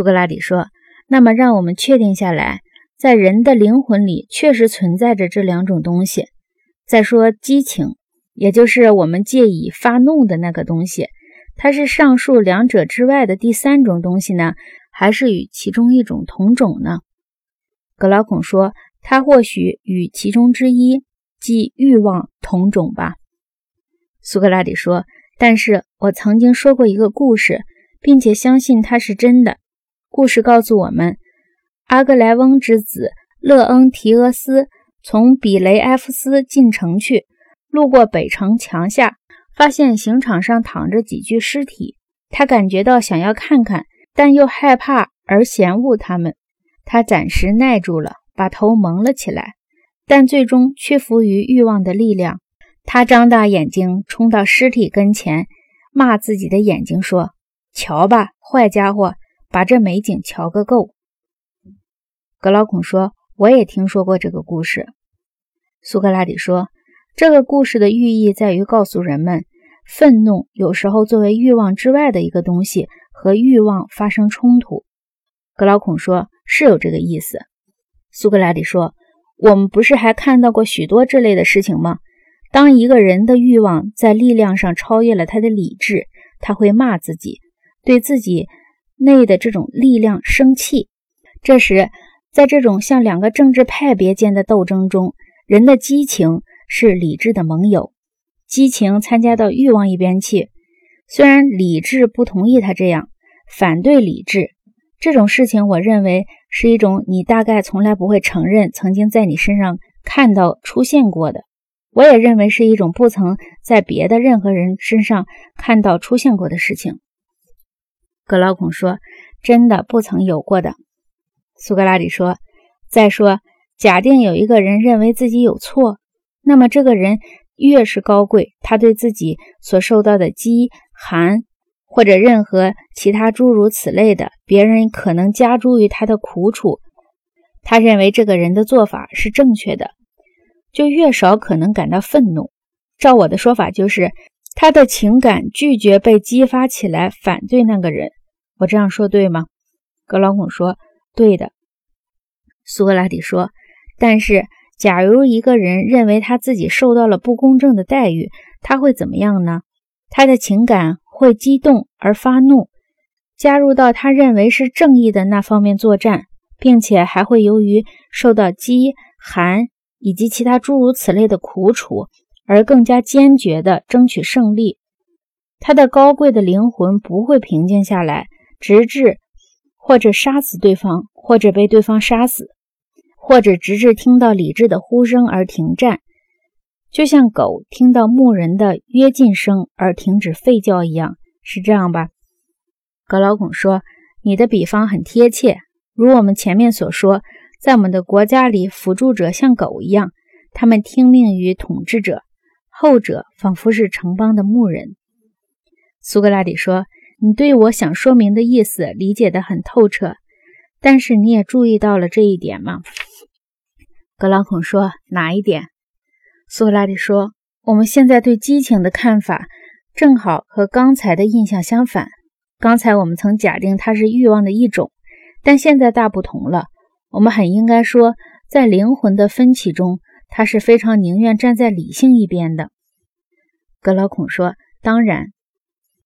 苏格拉底说：“那么，让我们确定下来，在人的灵魂里确实存在着这两种东西。再说激情，也就是我们借以发怒的那个东西，它是上述两者之外的第三种东西呢，还是与其中一种同种呢？”格劳孔说：“它或许与其中之一，即欲望同种吧。”苏格拉底说：“但是我曾经说过一个故事，并且相信它是真的。故事告诉我们，阿格莱翁之子勒恩提俄斯从比雷埃夫斯进城去，路过北城墙下，发现刑场上躺着几具尸体。他感觉到想要看看，但又害怕而嫌恶他们。”他暂时耐住了，把头蒙了起来，但最终屈服于欲望的力量。他张大眼睛，冲到尸体跟前，骂自己的眼睛说：“瞧吧，坏家伙，把这美景瞧个够。”格劳孔说：“我也听说过这个故事。”苏格拉底说：“这个故事的寓意在于告诉人们，愤怒有时候作为欲望之外的一个东西，和欲望发生冲突。”格劳孔说。是有这个意思，苏格拉底说：“我们不是还看到过许多这类的事情吗？当一个人的欲望在力量上超越了他的理智，他会骂自己，对自己内的这种力量生气。这时，在这种像两个政治派别间的斗争中，人的激情是理智的盟友，激情参加到欲望一边去。虽然理智不同意他这样，反对理智这种事情，我认为。”是一种你大概从来不会承认曾经在你身上看到出现过的，我也认为是一种不曾在别的任何人身上看到出现过的事情。格劳孔说：“真的不曾有过的。”苏格拉底说：“再说，假定有一个人认为自己有错，那么这个人越是高贵，他对自己所受到的饥寒。”或者任何其他诸如此类的，别人可能加诸于他的苦楚，他认为这个人的做法是正确的，就越少可能感到愤怒。照我的说法，就是他的情感拒绝被激发起来反对那个人。我这样说对吗？格劳孔说：“对的。”苏格拉底说：“但是，假如一个人认为他自己受到了不公正的待遇，他会怎么样呢？他的情感。”会激动而发怒，加入到他认为是正义的那方面作战，并且还会由于受到饥寒以及其他诸如此类的苦楚而更加坚决地争取胜利。他的高贵的灵魂不会平静下来，直至或者杀死对方，或者被对方杀死，或者直至听到理智的呼声而停战。就像狗听到牧人的约禁声而停止吠叫一样，是这样吧？格劳孔说：“你的比方很贴切。如我们前面所说，在我们的国家里，辅助者像狗一样，他们听命于统治者，后者仿佛是城邦的牧人。”苏格拉底说：“你对我想说明的意思理解得很透彻，但是你也注意到了这一点吗？”格劳孔说：“哪一点？”苏格拉底说：“我们现在对激情的看法，正好和刚才的印象相反。刚才我们曾假定它是欲望的一种，但现在大不同了。我们很应该说，在灵魂的分歧中，他是非常宁愿站在理性一边的。”格劳孔说：“当然，